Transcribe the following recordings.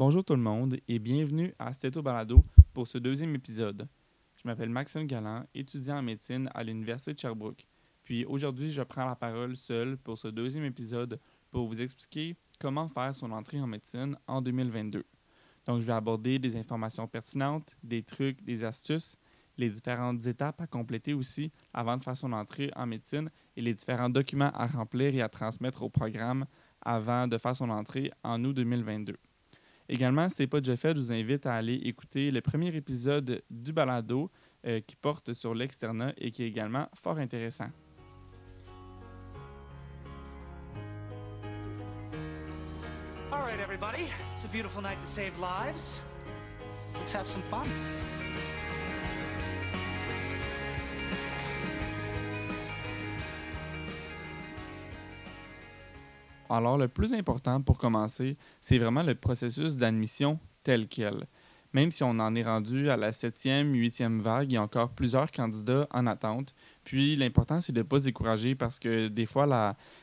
Bonjour tout le monde et bienvenue à Stéto Balado pour ce deuxième épisode. Je m'appelle Maxime Galland, étudiant en médecine à l'Université de Sherbrooke. Puis aujourd'hui, je prends la parole seul pour ce deuxième épisode pour vous expliquer comment faire son entrée en médecine en 2022. Donc, je vais aborder des informations pertinentes, des trucs, des astuces, les différentes étapes à compléter aussi avant de faire son entrée en médecine et les différents documents à remplir et à transmettre au programme avant de faire son entrée en août 2022. Également, si ce n'est pas déjà fait, je vous invite à aller écouter le premier épisode du balado euh, qui porte sur l'externat et qui est également fort intéressant. All right, everybody. It's a beautiful night to save lives. Let's have some fun. Alors, le plus important pour commencer, c'est vraiment le processus d'admission tel quel. Même si on en est rendu à la septième, huitième vague, il y a encore plusieurs candidats en attente. Puis l'important, c'est de ne pas se décourager parce que des fois,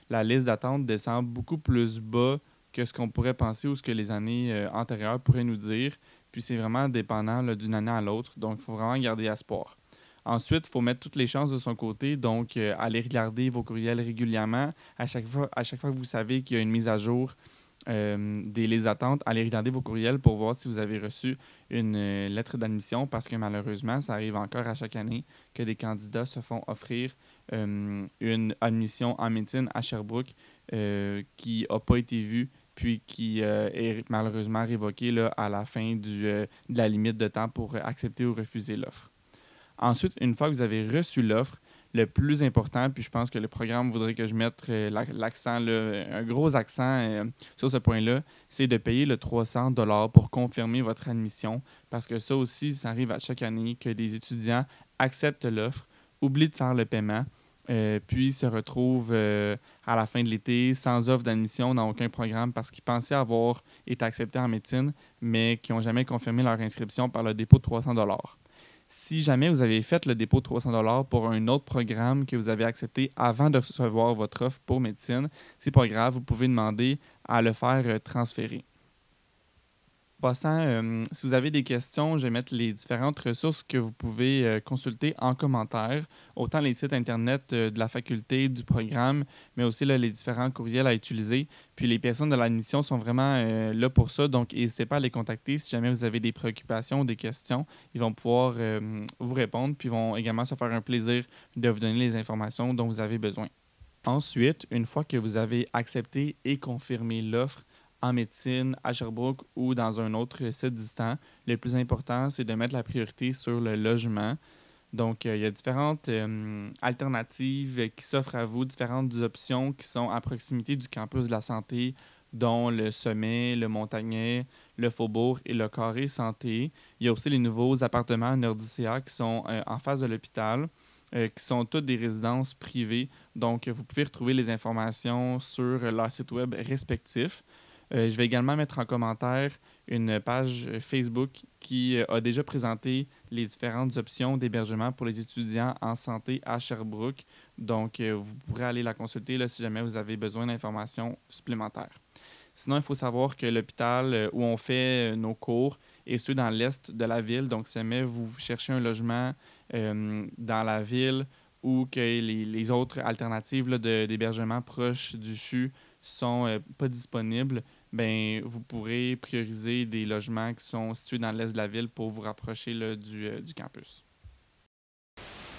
la, liste d'attente descend beaucoup plus bas que ce qu'on pourrait penser ou ce que les années euh, antérieures pourraient nous dire. Puis c'est vraiment dépendant d'une année à l'autre. Donc, il faut vraiment garder espoir. Ensuite, il faut mettre toutes les chances de son côté. Donc, euh, aller regarder vos courriels régulièrement. À chaque fois, à chaque fois que vous savez qu'il y a une mise à jour euh, des listes d'attente, allez regarder vos courriels pour voir si vous avez reçu une euh, lettre d'admission parce que malheureusement, ça arrive encore à chaque année que des candidats se font offrir une admission en médecine à Sherbrooke qui n'a pas été vue puis qui est malheureusement révoquée là, à la fin du, de la limite de temps pour accepter ou refuser l'offre. Ensuite, une fois que vous avez reçu l'offre, le plus important, puis je pense que le programme voudrait que je mette euh, l'accent, un gros accent euh, sur ce point-là, c'est de payer le 300 pour confirmer votre admission, parce que ça aussi, ça arrive à chaque année que des étudiants acceptent l'offre, oublient de faire le paiement, euh, puis se retrouvent à la fin de l'été sans offre d'admission dans aucun programme parce qu'ils pensaient avoir été acceptés en médecine, mais qui n'ont jamais confirmé leur inscription par le dépôt de 300 si jamais vous avez fait le dépôt de 300 pour un autre programme que vous avez accepté avant de recevoir votre offre pour médecine, c'est pas grave, vous pouvez demander à le faire euh, transférer passant, euh, si vous avez des questions, je vais mettre les différentes ressources que vous pouvez euh, consulter en commentaire, autant les sites Internet euh, de la faculté, du programme, mais aussi les différents courriels à utiliser. Puis les personnes de l'admission sont vraiment là pour ça, donc n'hésitez pas à les contacter si jamais vous avez des préoccupations ou des questions. Ils vont pouvoir vous répondre, puis vont également se faire un plaisir de vous donner les informations dont vous avez besoin. Ensuite, une fois que vous avez accepté et confirmé l'offre, en médecine à Sherbrooke ou dans un autre site distant, le plus important, c'est de mettre la priorité sur le logement. Donc, euh, il y a différentes euh, alternatives qui s'offrent à vous, différentes options qui sont à proximité du campus de la santé, dont le Sommet, le Montagnet, le Faubourg et le Carré Santé. Il y a aussi les nouveaux appartements Nordicea qui sont euh, en face de l'hôpital. qui sont toutes des résidences privées. Donc, vous pouvez retrouver les informations sur leur site web respectif. Euh, je vais également mettre en commentaire une page Facebook qui euh, a déjà présenté les différentes options d'hébergement pour les étudiants en santé à Sherbrooke. Donc, euh, vous pourrez aller la consulter là, si jamais vous avez besoin d'informations supplémentaires. Sinon, il faut savoir que l'hôpital où on fait nos cours est ceux dans l'est de la ville. Donc, si jamais vous cherchez un logement dans la ville ou que les, autres alternatives d'hébergement proches du CHU sont pas disponibles, ben, vous pourrez prioriser des logements qui sont situés dans l'est de la ville pour vous rapprocher du, euh, du campus.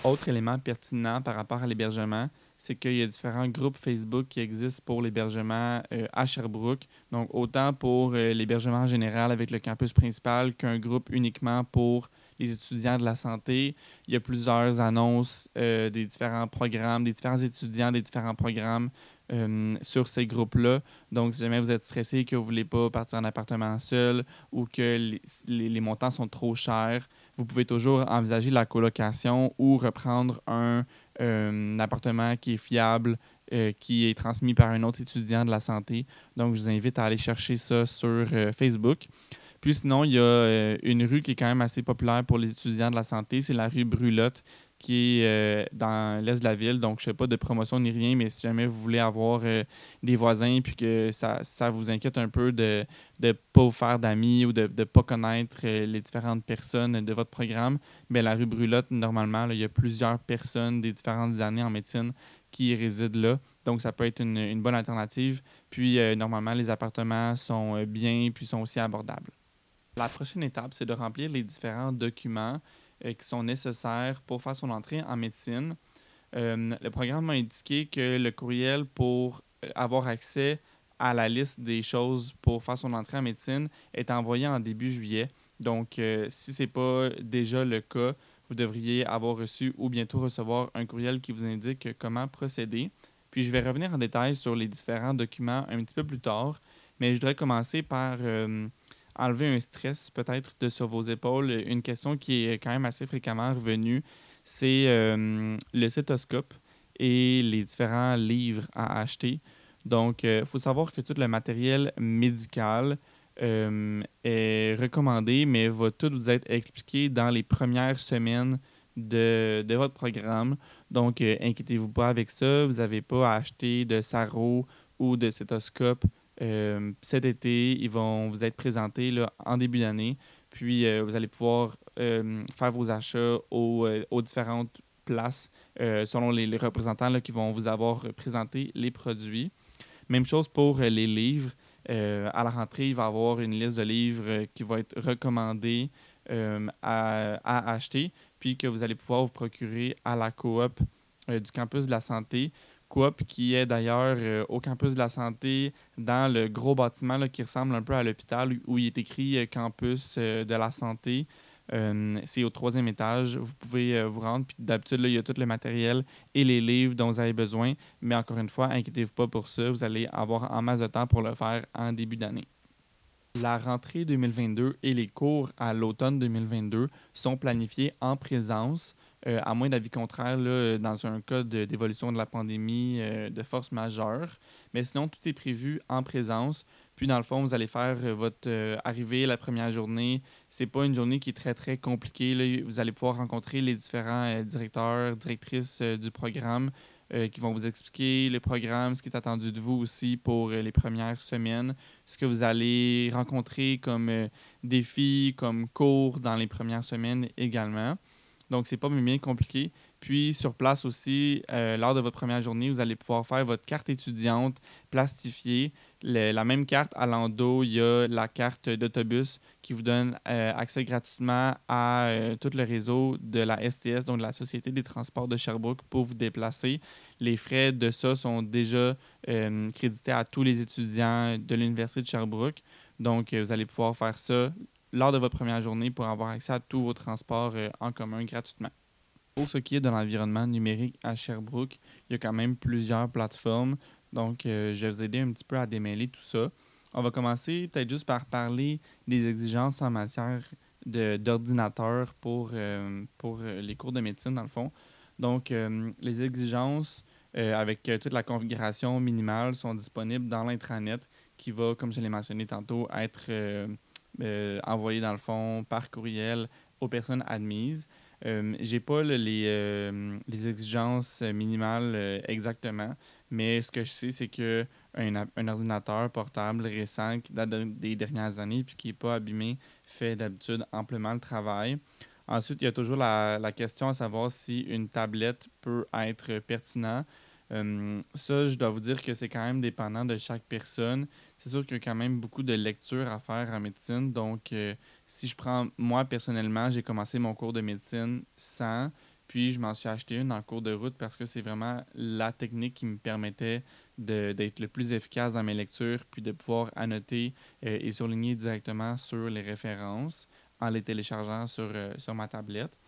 Autre élément pertinent par rapport à l'hébergement, c'est qu'il y a différents groupes Facebook qui existent pour l'hébergement euh, à Sherbrooke. Donc, autant pour euh, l'hébergement général avec le campus principal qu'un groupe uniquement pour les étudiants de la santé. Il y a plusieurs annonces des différents programmes, des différents étudiants des différents programmes euh, sur ces groupes-là. Donc, si jamais vous êtes stressé que vous ne voulez pas partir en appartement seul ou que les, montants sont trop chers, vous pouvez toujours envisager la colocation ou reprendre un, euh, appartement qui est fiable, euh, qui est transmis par un autre étudiant de la santé. Donc, je vous invite à aller chercher ça sur Facebook. Puis sinon, il y a une rue qui est quand même assez populaire pour les étudiants de la santé, c'est la rue Brulotte qui est euh, dans l'est de la ville. Donc, je ne fais pas de promotion ni rien, mais si jamais vous voulez avoir euh, des voisins puis que ça, ça vous inquiète un peu de ne pas vous faire d'amis ou de ne pas connaître euh, les différentes personnes de votre programme, bien, la rue Brulotte, normalement, il y a plusieurs personnes des différentes années en médecine qui résident là. Donc, ça peut être une, une bonne alternative. Puis, normalement, les appartements sont bien puis sont aussi abordables. La prochaine étape, c'est de remplir les différents documents euh, qui sont nécessaires pour faire son entrée en médecine. Euh, le programme m'a indiqué que le courriel pour euh, avoir accès à la liste des choses pour faire son entrée en médecine est envoyé en début juillet. Donc, si ce n'est pas déjà le cas, vous devriez avoir reçu ou bientôt recevoir un courriel qui vous indique comment procéder. Puis, je vais revenir en détail sur les différents documents un petit peu plus tard, mais je voudrais commencer par enlever un stress peut-être de sur vos épaules. Une question qui est quand même assez fréquemment revenue, c'est euh, le cétoscope et les différents livres à acheter. Donc, il euh, faut savoir que tout le matériel médical euh, est recommandé, mais va tout vous être expliqué dans les premières semaines de, de votre programme. Donc, inquiétez-vous pas avec ça. Vous n'avez pas à acheter de sarro ou de cétoscope euh, cet été, ils vont vous être présentés là, en début d'année. Puis, euh, vous allez pouvoir euh, faire vos achats aux, différentes places selon les, représentants qui vont vous avoir présenté les produits. Même chose pour les livres. à la rentrée, il va y avoir une liste de livres qui va être recommandée à, à, acheter, puis que vous allez pouvoir vous procurer à la coop du campus de la santé coop qui est d'ailleurs euh, au campus de la santé dans le gros bâtiment qui ressemble un peu à l'hôpital où il est écrit euh, campus euh, de la santé. c'est au troisième étage. Vous pouvez vous rendre. Puis d'habitude, il y a tout le matériel et les livres dont vous avez besoin. Mais encore une fois, inquiétez-vous pas pour ça. Vous allez avoir en masse de temps pour le faire en début d'année. La rentrée 2022 et les cours à l'automne 2022 sont planifiés en présence. Euh, à moins d'avis contraire, dans un cas d'évolution de, la pandémie euh, de force majeure. Mais sinon, tout est prévu en présence. Puis, dans le fond, vous allez faire euh, votre arrivée la première journée. C'est pas une journée qui est très, très compliquée. Vous allez pouvoir rencontrer les différents directeurs, directrices du programme qui vont vous expliquer le programme, ce qui est attendu de vous aussi pour les premières semaines, ce que vous allez rencontrer comme défis, comme cours dans les premières semaines également. Donc, c'est pas bien compliqué. Puis, sur place aussi, euh, lors de votre première journée, vous allez pouvoir faire votre carte étudiante plastifiée. la même carte à l'endos, il y a la carte d'autobus qui vous donne euh, accès gratuitement à euh, tout le réseau de la STS, donc de la Société des transports de Sherbrooke, pour vous déplacer. Les frais de ça sont déjà crédités à tous les étudiants de l'Université de Sherbrooke. Donc, vous allez pouvoir faire ça lors de votre première journée pour avoir accès à tous vos transports euh, en commun gratuitement. Pour ce qui est de l'environnement numérique à Sherbrooke, il y a quand même plusieurs plateformes. Donc, euh, je vais vous aider un petit peu à démêler tout ça. On va commencer peut-être juste par parler des exigences en matière d'ordinateur pour, euh, pour les cours de médecine, dans le fond. Donc, les exigences avec toute la configuration minimale sont disponibles dans l'intranet qui va, comme je l'ai mentionné tantôt, être euh, envoyé dans le fond par courriel aux personnes admises. Euh, j'ai pas les, euh, les, exigences minimales euh, exactement, mais ce que je sais, c'est que un, ordinateur portable récent qui date des dernières années puis qui n'est pas abîmé fait d'habitude amplement le travail. Ensuite, il y a toujours la, question à savoir si une tablette peut être pertinente. Ça, je dois vous dire que c'est quand même dépendant de chaque personne c'est sûr qu'il y a quand même beaucoup de lectures à faire en médecine. Donc, euh, si je prends, moi personnellement, j'ai commencé mon cours de médecine sans, puis je m'en suis acheté une en cours de route parce que c'est vraiment la technique qui me permettait d'être le plus efficace dans mes lectures, puis de pouvoir annoter euh, et surligner directement sur les références en les téléchargeant sur, euh, sur ma tablette.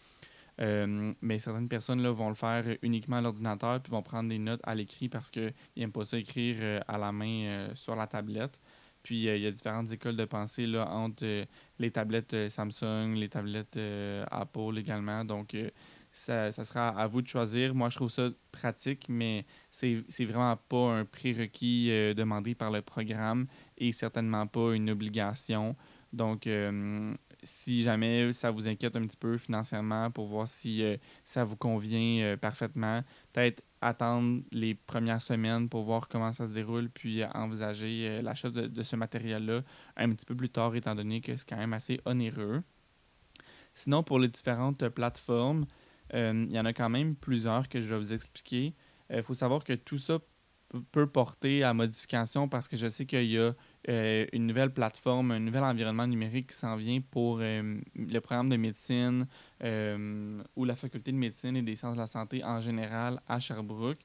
Euh, mais certaines personnes là, vont le faire uniquement à l'ordinateur puis vont prendre des notes à l'écrit parce qu'ils n'aiment pas ça écrire euh, à la main euh, sur la tablette. Puis il y a différentes écoles de pensée là, entre les tablettes Samsung, les tablettes Apple également. Donc ça, ça, sera à vous de choisir. Moi, je trouve ça pratique, mais c'est, c'est vraiment pas un prérequis demandé par le programme et certainement pas une obligation. Donc, si jamais ça vous inquiète un petit peu financièrement pour voir si ça vous convient parfaitement, peut-être attendre les premières semaines pour voir comment ça se déroule, puis envisager l'achat de, de, ce matériel-là un petit peu plus tard, étant donné que c'est quand même assez onéreux. Sinon, pour les différentes plateformes, il y en a quand même plusieurs que je vais vous expliquer. Il faut savoir que tout ça peut porter à modification parce que je sais qu'il y a euh, une nouvelle plateforme, un nouvel environnement numérique qui s'en vient pour euh, le programme de médecine euh, ou la faculté de médecine et des sciences de la santé en général à Sherbrooke.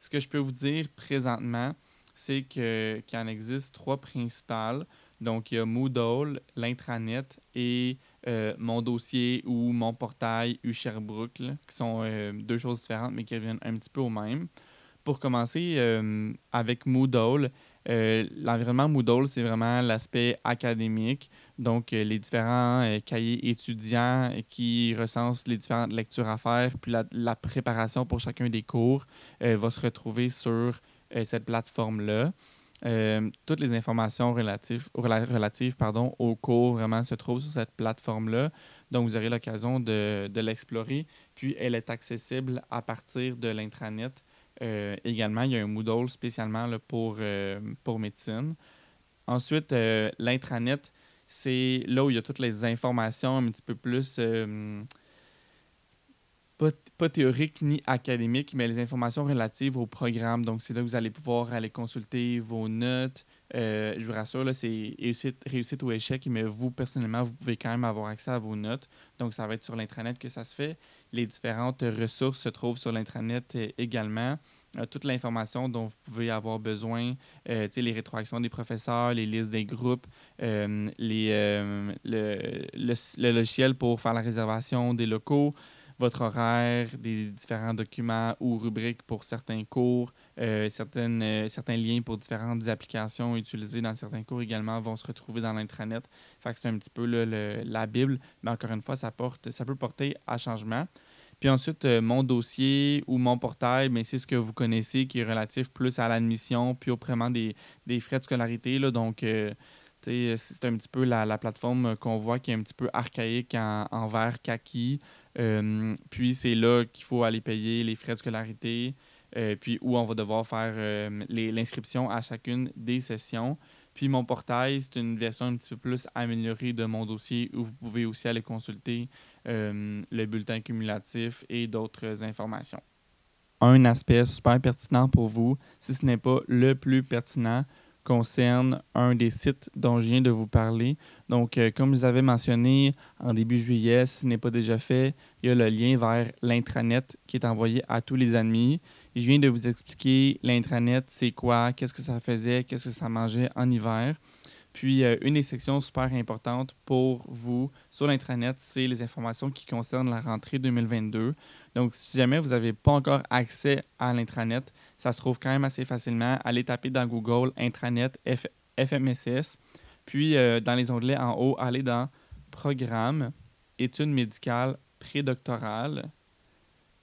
Ce que je peux vous dire présentement, c'est qu'il en existe trois principales. Donc, il y a Moodle, l'intranet et mon dossier ou mon portail U Sherbrooke, qui sont deux choses différentes mais qui reviennent un petit peu au même pour commencer avec Moodle, euh, l'environnement Moodle, c'est vraiment l'aspect académique. Donc, euh, les différents cahiers étudiants qui recensent les différentes lectures à faire, puis la, préparation pour chacun des cours va se retrouver sur cette plateforme-là. toutes les informations relatives, relatives pardon, au cours vraiment se trouvent sur cette plateforme-là. Donc, vous aurez l'occasion de l'explorer. Puis, elle est accessible à partir de l'intranet euh, également, il y a un Moodle spécialement pour, euh, pour médecine. Ensuite, euh, l'intranet, c'est là où il y a toutes les informations un petit peu plus, pas, pas, théoriques ni académiques, mais les informations relatives au programme. Donc, c'est là que vous allez pouvoir aller consulter vos notes. je vous rassure, c'est réussite, réussite ou échec, mais vous, personnellement, vous pouvez quand même avoir accès à vos notes. Donc, ça va être sur l'intranet que ça se fait. Les différentes ressources se trouvent sur l'intranet euh, également. Euh, toute l'information dont vous pouvez avoir besoin, euh, les rétroactions des professeurs, les listes des groupes, les, le, logiciel pour faire la réservation des locaux, votre horaire, des différents documents ou rubriques pour certains cours, certaines, certains liens pour différentes applications utilisées dans certains cours également vont se retrouver dans l'intranet. c'est un petit peu la Bible, mais encore une fois, ça, porte, ça peut porter à changement. Puis ensuite, euh, mon dossier ou mon portail, mais c'est ce que vous connaissez qui est relatif plus à l'admission puis au paiement des, frais de scolarité. Là, donc, euh, c'est un petit peu la, plateforme qu'on voit qui est un petit peu archaïque en, envers Kaki. Euh, puis c'est là qu'il faut aller payer les frais de scolarité, puis où on va devoir faire l'inscription à chacune des sessions. Puis mon portail, c'est une version un petit peu plus améliorée de mon dossier où vous pouvez aussi aller consulter euh, le bulletin cumulatif et d'autres informations. Un aspect super pertinent pour vous, si ce n'est pas le plus pertinent, concerne un des sites dont je viens de vous parler. Donc, euh, comme je vous avais mentionné en début juillet, si ce n'est pas déjà fait, il y a le lien vers l'intranet qui est envoyé à tous les amis. Je viens de vous expliquer l'intranet, c'est quoi, qu'est-ce que ça faisait, qu'est-ce que ça mangeait en hiver. Puis, euh, une des sections super importantes pour vous sur l'intranet, c'est les informations qui concernent la rentrée 2022. Donc, si jamais vous n'avez pas encore accès à l'intranet, ça se trouve quand même assez facilement. Allez taper dans Google intranet FMSS. Puis, euh, dans les onglets en haut, allez dans Programme, études médicales prédoctorales.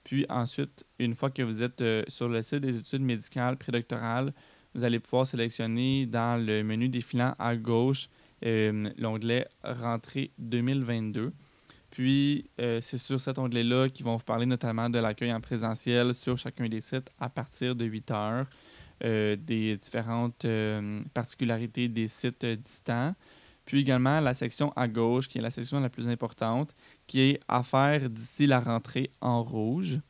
Puis ensuite, une fois que vous êtes euh, sur le site des études médicales prédoctorales, vous allez pouvoir sélectionner dans le menu défilant à gauche euh, l'onglet Rentrée 2022. Puis, euh, c'est sur cet onglet-là qu'ils vont vous parler notamment de l'accueil en présentiel sur chacun des sites à partir de 8 heures, des différentes particularités des sites distants. Puis également la section à gauche, qui est la section la plus importante, qui est à faire d'ici la rentrée en rouge.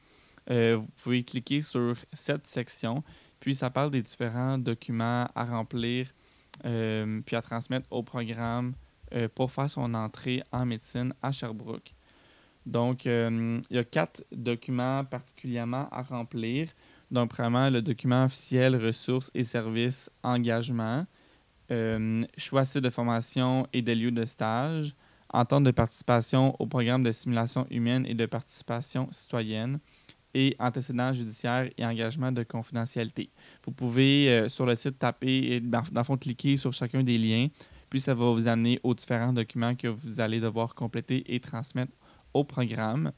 Euh, vous pouvez cliquer sur cette section, puis ça parle des différents documents à remplir, euh, puis à transmettre au programme euh, pour faire son entrée en médecine à Sherbrooke. Donc, il y a quatre documents particulièrement à remplir. Donc, premièrement, le document officiel ressources et services engagement, choix de formation et des lieux de stage, entente de participation au programme de simulation humaine et de participation citoyenne et antécédents judiciaires et engagement de confidentialité. Vous pouvez euh, sur le site taper et dans, le fond cliquer sur chacun des liens, puis ça va vous amener aux différents documents que vous allez devoir compléter et transmettre au programme.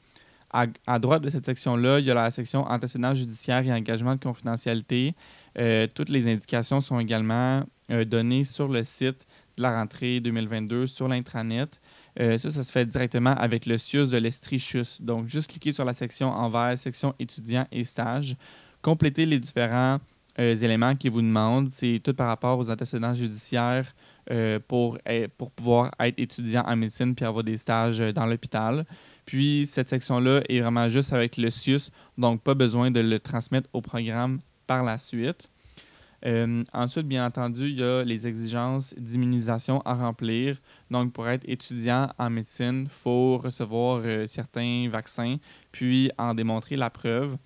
À, droite de cette section-là, il y a la section antécédents judiciaires et engagement de confidentialité. Euh, toutes les indications sont également euh, données sur le site de la rentrée 2022 sur l'intranet. Euh, ça, ça se fait directement avec le CIUS de l'Estrichus. Donc, juste cliquer sur la section Envers, section étudiants et stages. Compléter les différents euh, éléments qui vous demandent. C'est tout par rapport aux antécédents judiciaires euh, pour, pour pouvoir être étudiant en médecine puis avoir des stages dans l'hôpital. Puis, cette section-là est vraiment juste avec le CIUS, donc pas besoin de le transmettre au programme par la suite. Euh, ensuite, bien entendu, il y a les exigences d'immunisation à remplir. Donc, pour être étudiant en médecine, il faut recevoir euh, certains vaccins, puis en démontrer la preuve.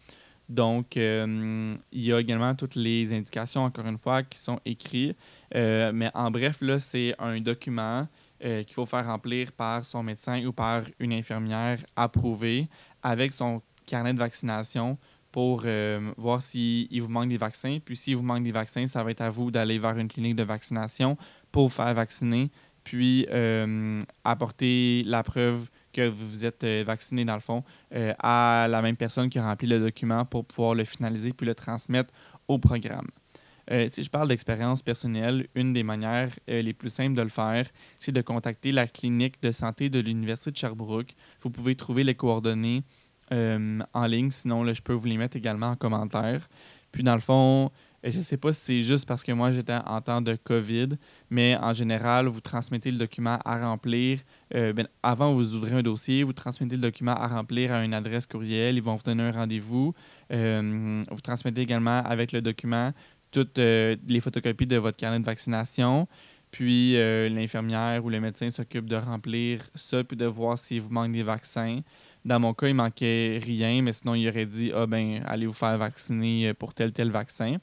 Donc, euh, il y a également toutes les indications, encore une fois, qui sont écrites. mais en bref, là, c'est un document qu'il faut faire remplir par son médecin ou par une infirmière approuvée avec son carnet de vaccination pour euh, voir s'il vous manque des vaccins. Puis s'il vous manque des vaccins, ça va être à vous d'aller vers une clinique de vaccination pour vous faire vacciner, puis euh, apporter la preuve que vous êtes euh, vacciné, dans le fond, à la même personne qui a rempli le document pour pouvoir le finaliser puis le transmettre au programme. si je parle d'expérience personnelle, une des manières les plus simples de le faire, c'est de contacter la clinique de santé de l'Université de Sherbrooke. Vous pouvez trouver les coordonnées euh, en ligne. Sinon, là, je peux vous les mettre également en commentaire. Puis, dans le fond, euh, je ne sais pas si c'est juste parce que moi, j'étais en temps de COVID, mais en général, vous transmettez le document à remplir. Euh, ben, avant, vous ouvrez un dossier, vous transmettez le document à remplir à une adresse courriel. Ils vont vous donner un rendez-vous. vous transmettez également avec le document toutes les photocopies de votre carnet de vaccination. Puis l'infirmière ou le médecin s'occupe de remplir ça, puis de voir s'il vous manque des vaccins. Dans mon cas, il manquait rien, mais sinon, il aurait dit Ah, ben, allez vous faire vacciner pour tel, tel vaccin.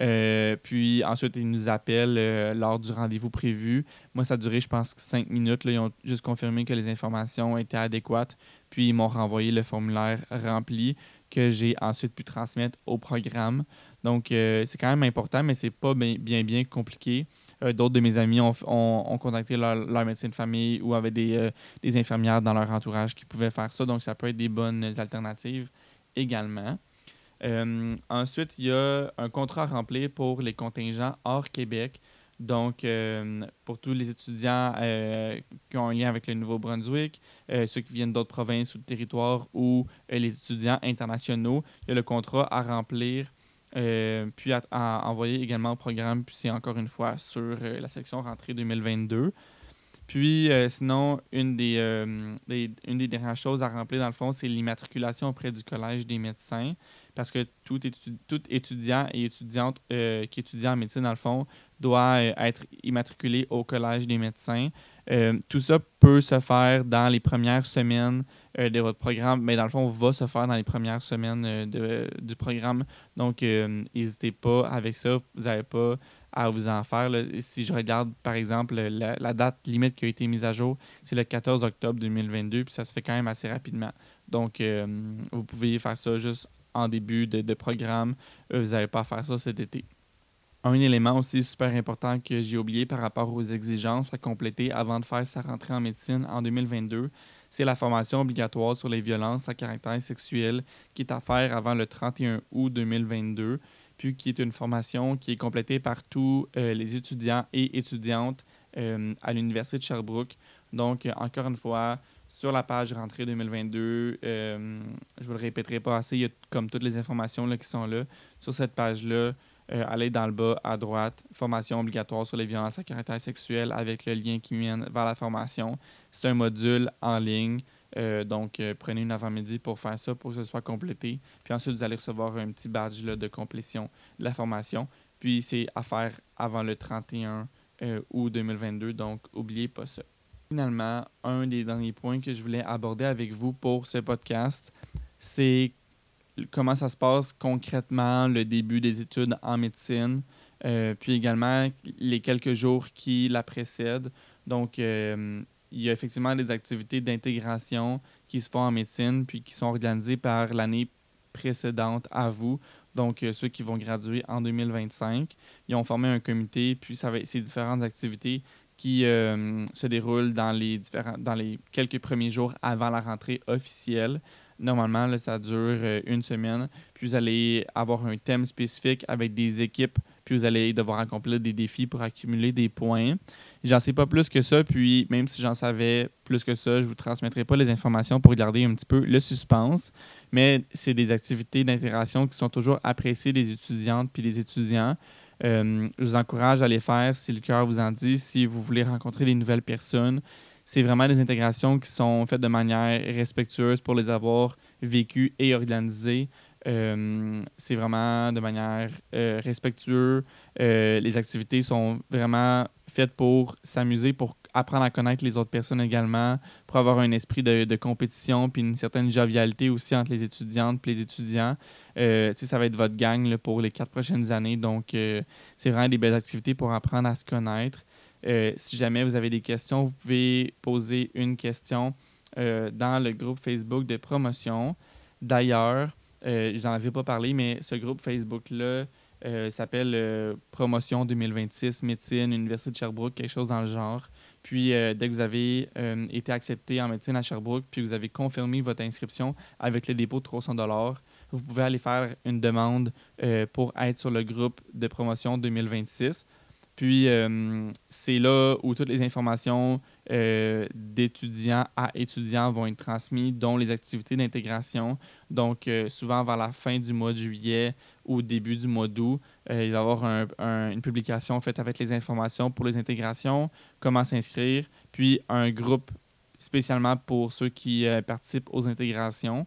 Euh, puis ensuite, ils nous appellent euh, lors du rendez-vous prévu. Moi, ça a duré, je pense, cinq minutes. Ils ont juste confirmé que les informations étaient adéquates. Puis ils m'ont renvoyé le formulaire rempli que j'ai ensuite pu transmettre au programme. Donc, euh, c'est quand même important, mais c'est pas bien, bien compliqué. Euh, d'autres de mes amis ont, contacté leur, médecin de famille ou avaient euh, des, infirmières dans leur entourage qui pouvaient faire ça. Donc, ça peut être des bonnes alternatives également. Euh, ensuite, il y a un contrat à remplir pour les contingents hors Québec. Donc, pour tous les étudiants qui ont un lien avec le Nouveau-Brunswick, ceux qui viennent d'autres provinces ou de territoires ou les étudiants internationaux, il y a le contrat à remplir euh, puis à, envoyer également au programme, puis c'est encore une fois sur euh, la section rentrée 2022. Puis euh, sinon, une des, une des dernières choses à remplir dans le fond, c'est l'immatriculation auprès du Collège des médecins. Parce que tout, étudiant et étudiante qui étudie en médecine, dans le fond, doit être immatriculé au Collège des médecins. tout ça peut se faire dans les premières semaines euh, de votre programme, mais dans le fond, va se faire dans les premières semaines euh, de, du programme. Donc, euh, n'hésitez pas avec ça. Vous n'avez pas à vous en faire. Si je regarde, par exemple, la, date limite qui a été mise à jour, c'est le 14 octobre 2022, puis ça se fait quand même assez rapidement. Donc, vous pouvez faire ça juste en début de, programme. vous n'avez pas faire ça cet été. Un élément aussi super important que j'ai oublié par rapport aux exigences à compléter avant de faire sa rentrée en médecine en 2022, c'est la formation obligatoire sur les violences à caractère sexuel qui est à faire avant le 31 août 2022, puis qui est une formation qui est complétée par tous euh, les étudiants et étudiantes euh, à l'Université de Sherbrooke. Donc, encore une fois, sur la page rentrée 2022, euh, je ne vous le répéterai pas assez, il y a comme toutes les informations là, qui sont là. Sur cette page-là, euh, allez dans le bas à droite, formation obligatoire sur les violences à caractère sexuel avec le lien qui mène vers la formation. C'est un module en ligne. Euh, donc, euh, prenez une avant-midi pour faire ça, pour que ce soit complété. Puis ensuite, vous allez recevoir un petit badge là, de complétion de la formation. Puis, c'est à faire avant le 31 août 2022. Donc, n'oubliez pas ça. Finalement, un des derniers points que je voulais aborder avec vous pour ce podcast, c'est comment ça se passe concrètement le début des études en médecine, euh, puis également les quelques jours qui la précèdent. Donc, euh, il y a effectivement des activités d'intégration qui se font en médecine, puis qui sont organisées par l'année précédente à vous. Donc, euh, ceux qui vont graduer en 2025, ils ont formé un comité, puis ça va, ces différentes activités qui se déroulent dans les, différents, dans les quelques premiers jours avant la rentrée officielle. Normalement, ça dure euh, une semaine. Puis vous allez avoir un thème spécifique avec des équipes puis vous allez devoir accomplir des défis pour accumuler des points. J'en sais pas plus que ça, puis même si j'en savais plus que ça, je vous transmettrai pas les informations pour garder un petit peu le suspense. Mais c'est des activités d'intégration qui sont toujours appréciées des étudiantes puis des étudiants. Euh, je vous encourage à les faire si le cœur vous en dit, si vous voulez rencontrer des nouvelles personnes. C'est vraiment des intégrations qui sont faites de manière respectueuse pour les avoir vécues et organisées. Euh, c'est vraiment de manière euh, respectueuse. Les activités sont vraiment faites pour s'amuser, pour apprendre à connaître les autres personnes également, pour avoir un esprit de, compétition, puis une certaine jovialité aussi entre les étudiantes et les étudiants. ça va être votre gang pour les quatre prochaines années. Donc, c'est vraiment des belles activités pour apprendre à se connaître. si jamais vous avez des questions, vous pouvez poser une question dans le groupe Facebook de promotion. D'ailleurs, euh, je n'en avais pas parlé, mais ce groupe Facebook-là euh, s'appelle euh, Promotion 2026 Médecine, Université de Sherbrooke, quelque chose dans le genre. Puis, dès que vous avez été accepté en médecine à Sherbrooke, puis vous avez confirmé votre inscription avec le dépôt de 300 vous pouvez aller faire une demande pour être sur le groupe de promotion 2026. Puis, c'est là où toutes les informations euh, d'étudiants à étudiants vont être transmis, dont les activités d'intégration. Donc, euh, souvent vers la fin du mois de juillet ou début du mois d'août, euh, il va y avoir une publication faite avec les informations pour les intégrations, comment s'inscrire, puis un groupe spécialement pour ceux qui participent aux intégrations.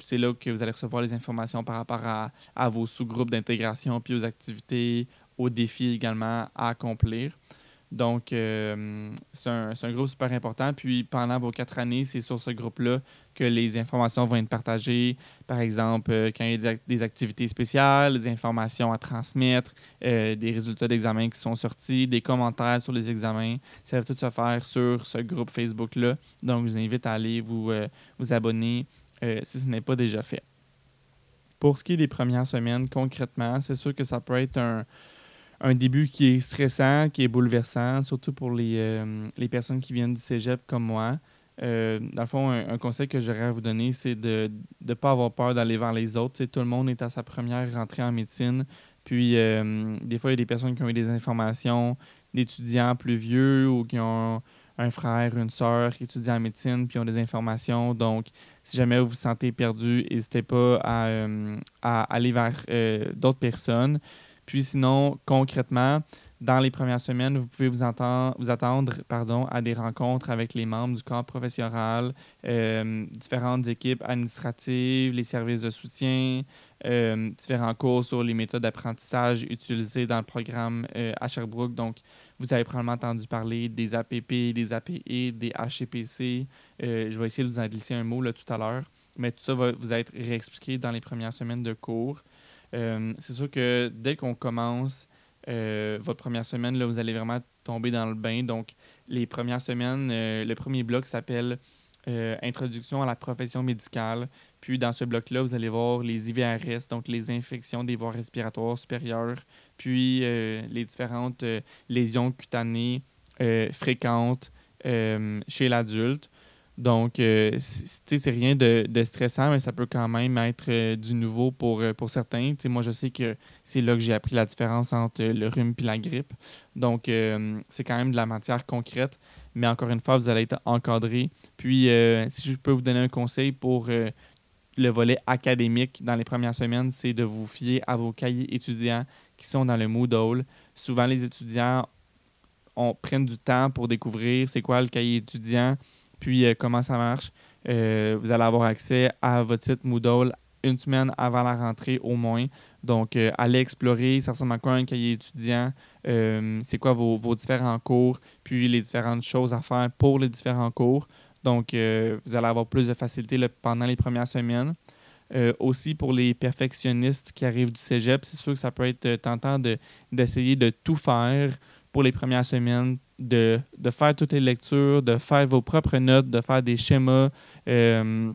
c'est là que vous allez recevoir les informations par rapport à, vos sous-groupes d'intégration, puis aux activités, aux défis également à accomplir. Donc, euh, c'est un, groupe super important. Puis, pendant vos quatre années, c'est sur ce groupe-là que les informations vont être partagées. Par exemple, euh, quand il y a des activités spéciales, des informations à transmettre, euh, des résultats d'examen qui sont sortis, des commentaires sur les examens. Ça va tout se faire sur ce groupe Facebook-là. Donc, je vous invite à aller vous, vous abonner si ce n'est pas déjà fait. Pour ce qui est des premières semaines, concrètement, c'est sûr que ça peut être un un début qui est stressant, qui est bouleversant, surtout pour les, euh, les personnes qui viennent du cégep comme moi. Euh, dans le fond, un, conseil que j'aurais à vous donner, c'est de ne pas avoir peur d'aller vers les autres. tout le monde est à sa première rentrée en médecine. Puis, euh, des fois, il y a des personnes qui ont eu des informations d'étudiants plus vieux ou qui ont un frère, une soeur qui étudie en médecine, puis ont des informations. Donc, si jamais vous vous sentez perdu, n'hésitez pas à, à, aller vers d'autres personnes. Puis sinon, concrètement, dans les premières semaines, vous pouvez vous, attendre à des rencontres avec les membres du corps professionnel, euh, différentes équipes administratives, les services de soutien, euh, différents cours sur les méthodes d'apprentissage utilisées dans le programme euh, à Sherbrooke. Donc, vous avez probablement entendu parler des APP, des APE, des HCPC. je vais essayer de vous en glisser un mot là, tout à l'heure. Mais tout ça va vous être réexpliqué dans les premières semaines de cours. C'est sûr que dès qu'on commence euh, votre première semaine, là, vous allez vraiment tomber dans le bain. Donc, les premières semaines, euh, le premier bloc s'appelle Introduction à la profession médicale. Puis, dans ce bloc-là, vous allez voir les IVRS, donc les infections des voies respiratoires supérieures, puis les différentes lésions cutanées fréquentes chez l'adulte. Donc, euh, c'est rien de, stressant, mais ça peut quand même être euh, du nouveau pour, euh, pour certains. moi, je sais que c'est là que j'ai appris la différence entre le rhume et la grippe. Donc, c'est quand même de la matière concrète, mais encore une fois, vous allez être encadré. Puis, si je peux vous donner un conseil pour le volet académique dans les premières semaines, c'est de vous fier à vos cahiers étudiants qui sont dans le Moodle. Souvent, les étudiants prennent du temps pour découvrir c'est quoi le cahier étudiant puis euh, comment ça marche? Euh, vous allez avoir accès à votre site Moodle une semaine avant la rentrée au moins. Donc, euh, allez explorer, ça ressemble à quoi un cahier étudiant, c'est quoi vos, différents cours, puis les différentes choses à faire pour les différents cours? Donc, vous allez avoir plus de facilité pendant les premières semaines. aussi pour les perfectionnistes qui arrivent du cégep, c'est sûr que ça peut être tentant d'essayer de, tout faire pour les premières semaines, de, faire toutes les lectures, de faire vos propres notes, de faire des schémas. Euh,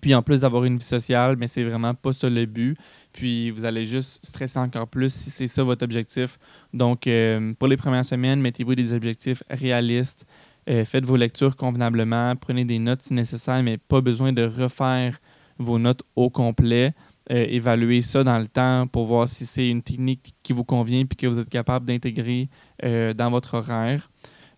puis en plus d'avoir une vie sociale, mais c'est vraiment pas ça le but. Puis vous allez juste stresser encore plus si c'est ça votre objectif. Donc euh, pour les premières semaines, mettez-vous des objectifs réalistes. Euh, faites vos lectures convenablement. Prenez des notes si nécessaire, mais pas besoin de refaire vos notes au complet. Évaluer ça dans le temps pour voir si c'est une technique qui vous convient puis que vous êtes capable d'intégrer dans votre horaire.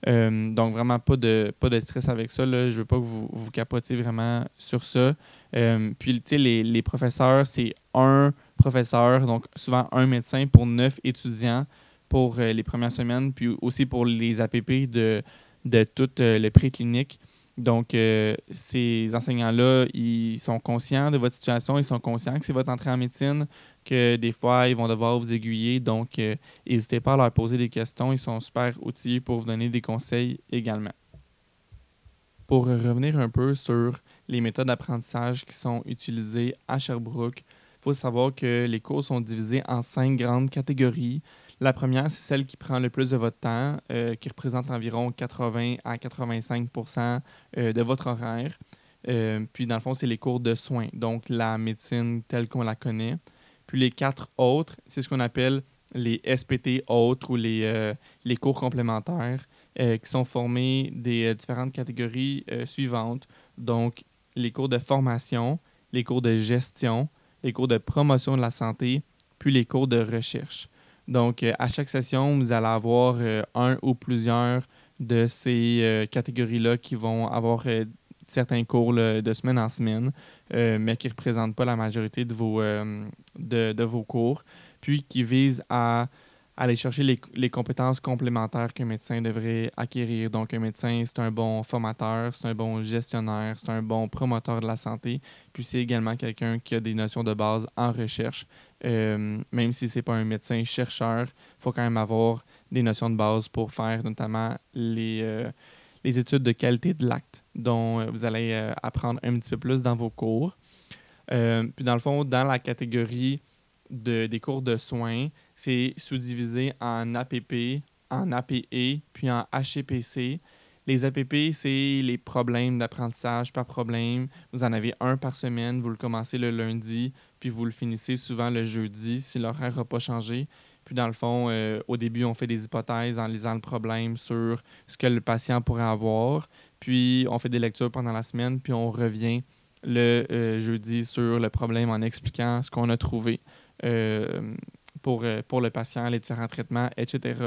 donc, vraiment, pas de, pas de stress avec ça. Là. Je ne veux pas que vous vous capotiez vraiment sur ça. puis, tu sais, les, les, professeurs, c'est un professeur, donc souvent un médecin pour neuf étudiants pour les premières semaines, puis aussi pour les APP de, de tout le préclinique. Donc, euh, ces enseignants-là, ils sont conscients de votre situation, ils sont conscients que c'est votre entrée en médecine, que des fois, ils vont devoir vous aiguiller. Donc, euh, n'hésitez pas à leur poser des questions. Ils sont super outillés pour vous donner des conseils également. Pour revenir un peu sur les méthodes d'apprentissage qui sont utilisées à Sherbrooke, il faut savoir que les cours sont divisés en cinq grandes catégories. La première, c'est celle qui prend le plus de votre temps, euh, qui représente environ 80 à 85% euh, de votre horaire. Euh, puis, dans le fond, c'est les cours de soins, donc la médecine telle qu'on la connaît. Puis, les quatre autres, c'est ce qu'on appelle les SPT autres ou les, les cours complémentaires, qui sont formés des différentes catégories suivantes. Donc, les cours de formation, les cours de gestion, les cours de promotion de la santé, puis les cours de recherche. Donc, euh, à chaque session, vous allez avoir euh, un ou plusieurs de ces euh, catégories-là qui vont avoir certains cours de semaine en semaine, mais qui ne représentent pas la majorité de vos, de, vos cours, puis qui visent à aller chercher les, compétences complémentaires qu'un médecin devrait acquérir. Donc, un médecin, c'est un bon formateur, c'est un bon gestionnaire, c'est un bon promoteur de la santé, puis c'est également quelqu'un qui a des notions de base en recherche. Euh, même si ce n'est pas un médecin chercheur, il faut quand même avoir des notions de base pour faire notamment les, euh, les études de qualité de l'acte dont euh, vous allez apprendre un petit peu plus dans vos cours. puis dans le fond, dans la catégorie de, des cours de soins, c'est sous-divisé en APP, en APE, puis en HCPC. Les APP, c'est les problèmes d'apprentissage par problème. Vous en avez un par semaine, vous le commencez le lundi, puis vous le finissez souvent le jeudi si l'horaire n'a pas changé. Puis dans le fond, euh, au début, on fait des hypothèses en lisant le problème sur ce que le patient pourrait avoir. Puis on fait des lectures pendant la semaine, puis on revient le euh, jeudi sur le problème en expliquant ce qu'on a trouvé euh, pour, pour le patient, les différents traitements, etc.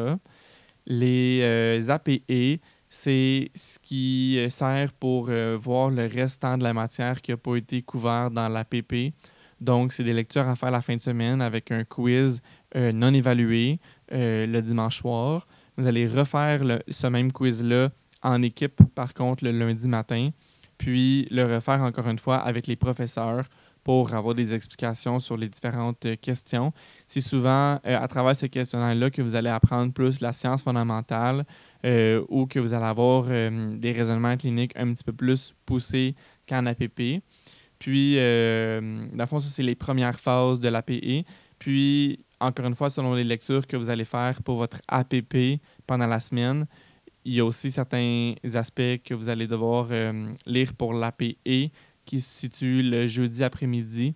Les APE, c'est ce qui sert pour voir le restant de la matière qui n'a pas été couvert dans l'APP. Donc, c'est des lectures à faire la fin de semaine avec un quiz euh, non évalué euh, le dimanche soir. Vous allez refaire ce même quiz-là en équipe, par contre, le lundi matin, puis le refaire encore une fois avec les professeurs pour avoir des explications sur les différentes euh, questions. C'est souvent à travers ce questionnaire-là que vous allez apprendre plus la science fondamentale ou que vous allez avoir des raisonnements cliniques un petit peu plus poussés qu'en APP. Puis, euh, dans le fond, ça, c'est les premières phases de l'APE. Puis, encore une fois, selon les lectures que vous allez faire pour votre APP pendant la semaine, il y a aussi certains aspects que vous allez devoir euh, lire pour l'APE qui se situe le jeudi après-midi.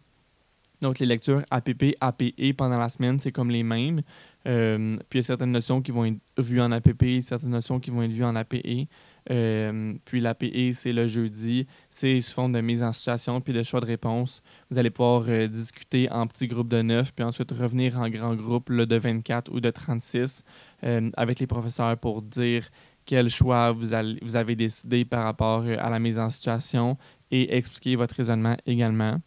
Donc, les lectures APP, APE pendant la semaine, c'est comme les mêmes. Euh, puis, il y a certaines notions qui vont être vues en APP, certaines notions qui vont être vues en APE. Euh, puis l'APE, c'est le jeudi. C'est sous forme de mise en situation puis de choix de réponse. Vous allez pouvoir euh, discuter en petits groupes de 9 puis ensuite revenir en grand groupe de 24 ou de 36 euh, avec les professeurs pour dire quel choix vous, vous avez décidé par rapport à la mise en situation et expliquer votre raisonnement également.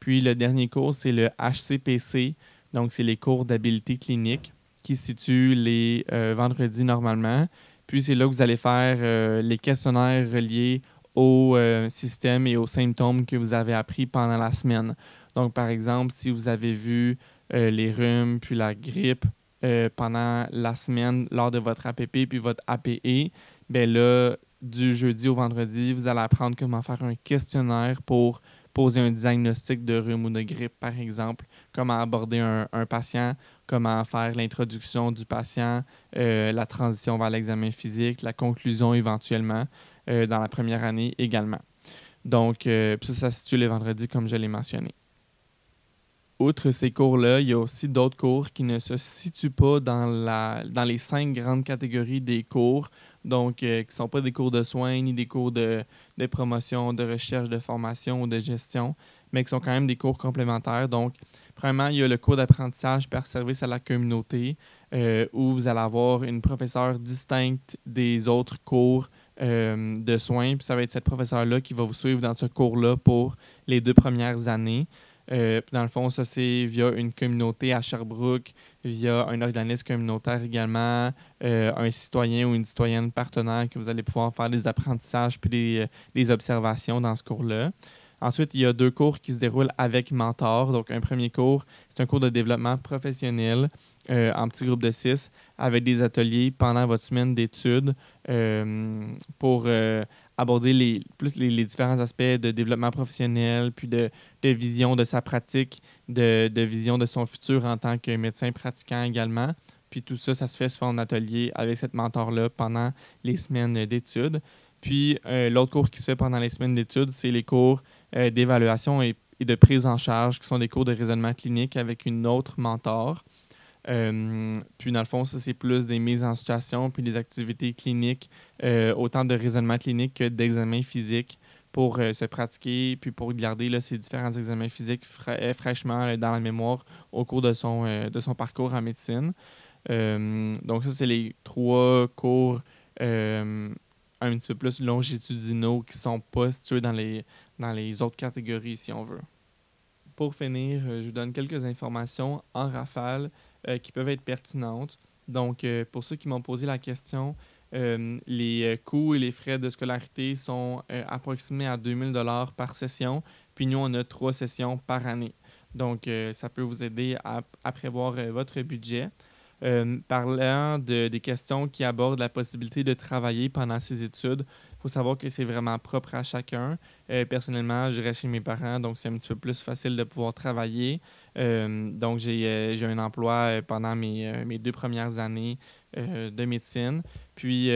Puis le dernier cours, c'est le HCPC, donc c'est les cours d'habileté clinique qui se situent les vendredis normalement. Puis c'est là que vous allez faire euh, les questionnaires reliés au euh, système et aux symptômes que vous avez appris pendant la semaine. Donc, par exemple, si vous avez vu euh, les rhumes puis la grippe pendant la semaine lors de votre APP puis votre APE, bien là, du jeudi au vendredi, vous allez apprendre comment faire un questionnaire pour poser un diagnostic de rhume ou de grippe, par exemple, comment aborder un, patient comment faire l'introduction du patient, euh, la transition vers l'examen physique, la conclusion éventuellement euh, dans la première année également. Donc, euh, ça, ça se situe les vendredis, comme je l'ai mentionné. Outre ces cours-là, il y a aussi d'autres cours qui ne se situent pas dans, la, dans les cinq grandes catégories des cours, donc qui ne sont pas des cours de soins ni des cours de, de promotion, de recherche, de formation ou de gestion, mais qui sont quand même des cours complémentaires. Donc, premièrement, il y a le cours d'apprentissage par service à la communauté, euh, où vous allez avoir une professeure distincte des autres cours euh, de soins. Puis ça va être cette professeure-là qui va vous suivre dans ce cours-là pour les deux premières années. Euh, dans le fond, ça, c'est via une communauté à Sherbrooke, via un organisme communautaire également, euh, un citoyen ou une citoyenne partenaire que vous allez pouvoir faire des apprentissages puis des, des observations dans ce cours-là. Ensuite, il y a deux cours qui se déroulent avec mentor. Donc, un premier cours, c'est un cours de développement professionnel euh, en petit groupe de six avec des ateliers pendant votre semaine d'études euh, pour euh, aborder les, plus les, différents aspects de développement professionnel, puis de, vision de sa pratique, de, vision de son futur en tant que médecin pratiquant également. Puis tout ça, ça se fait sur en atelier avec cette mentor-là pendant les semaines d'études. Puis l'autre cours qui se fait pendant les semaines d'études, c'est les cours euh, d'évaluation et, de prise en charge, qui sont des cours de raisonnement clinique avec une autre mentor. Euh, puis dans le fond, ça c'est plus des mises en situation, puis des activités cliniques, euh, autant de raisonnement clinique que d'examen physique pour se pratiquer, puis pour garder là, ces différents examens physiques fraîchement dans la mémoire au cours de son, de son parcours en médecine. donc ça, c'est les trois cours un petit peu plus longitudinaux qui sont pas situés dans les, dans les autres catégories, si on veut. Pour finir, euh, je vous donne quelques informations en rafale euh, qui peuvent être pertinentes. Donc, euh, pour ceux qui m'ont posé la question, les coûts et les frais de scolarité sont approximés à 2000 dollars par session. Puis nous, on a trois sessions par année. Donc, ça peut vous aider à, prévoir votre budget. parlant de, des questions qui abordent la possibilité de travailler pendant ses études, faut savoir que c'est vraiment propre à chacun. Euh, personnellement, je reste chez mes parents, donc c'est un petit peu plus facile de pouvoir travailler. Euh, donc, j'ai euh, un emploi pendant mes, mes, deux premières années de médecine. Puis,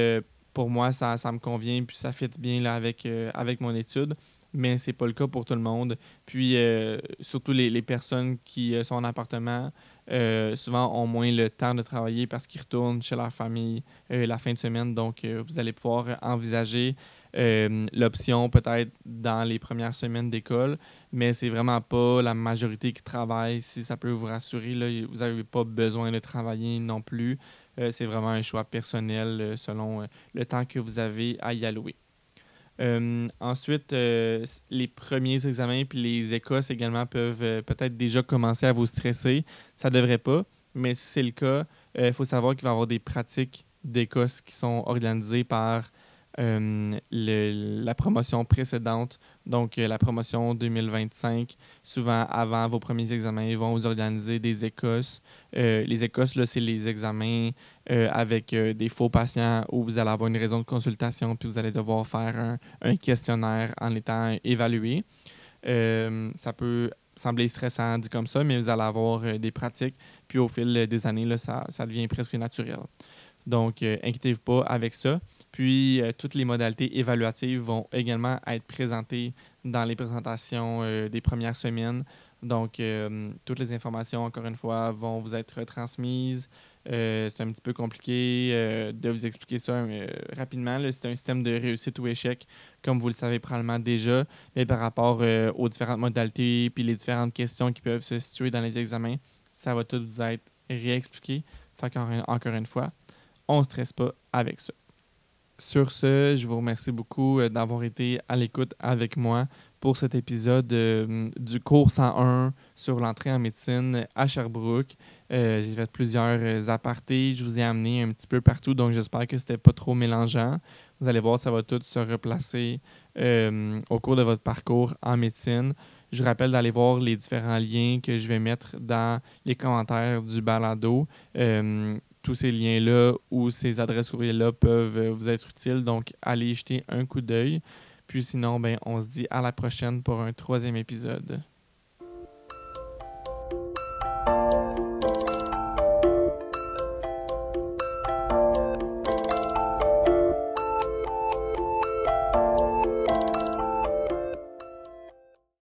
pour moi, ça, ça, me convient, puis ça fit bien là, avec, avec mon étude mais c'est pas le cas pour tout le monde. Puis, surtout les, les, personnes qui sont en appartement, euh, souvent ont moins le temps de travailler parce qu'ils retournent chez leur famille euh, la fin de semaine. Donc, euh, vous allez pouvoir envisager l'option peut-être dans les premières semaines d'école, mais c'est vraiment pas la majorité qui travaille. Si ça peut vous rassurer, là, vous n'avez pas besoin de travailler non plus. c'est vraiment un choix personnel selon le temps que vous avez à y allouer. Euh, ensuite, euh, les premiers examens puis les écosses également peuvent euh, peut-être déjà commencer à vous stresser. Ça ne devrait pas, mais si c'est le cas, il faut savoir qu'il va y avoir des pratiques d'écosse qui sont organisées par la promotion précédente, donc euh, la promotion 2025, souvent avant vos premiers examens, ils vont vous organiser des écosses. Euh, les écosses, là, c'est les examens avec des faux patients où vous allez avoir une raison de consultation, puis vous allez devoir faire un, questionnaire en étant évalué. ça peut sembler stressant dit comme ça, mais vous allez avoir des pratiques, puis au fil des années, là, ça devient presque naturel. Donc, inquiétez-vous pas avec ça. Puis, euh, toutes les modalités évaluatives vont également être présentées dans les présentations euh, des premières semaines. Donc, euh, toutes les informations, encore une fois, vont vous être retransmises. c'est un petit peu compliqué de vous expliquer ça rapidement. C'est un système de réussite ou échec, comme vous le savez probablement déjà, mais par rapport aux différentes modalités puis les différentes questions qui peuvent se situer dans les examens, ça va tout vous être réexpliqué. Encore une fois, on ne stresse pas avec ça. Sur ce, je vous remercie beaucoup euh, d'avoir été à l'écoute avec moi pour cet épisode euh, du cours 101 sur l'entrée en médecine à Sherbrooke. Euh, j'ai fait plusieurs apartés, je vous ai amené un petit peu partout, donc j'espère que c'était pas trop mélangeant. Vous allez voir, ça va tout se replacer au cours de votre parcours en médecine. Je vous rappelle d'aller voir les différents liens que je vais mettre dans les commentaires du balado tous ces liens-là ou ces adresses courriels-là peuvent euh, vous être utiles. Donc, allez jeter un coup d'œil. Puis sinon, ben, on se dit à la prochaine pour un troisième épisode.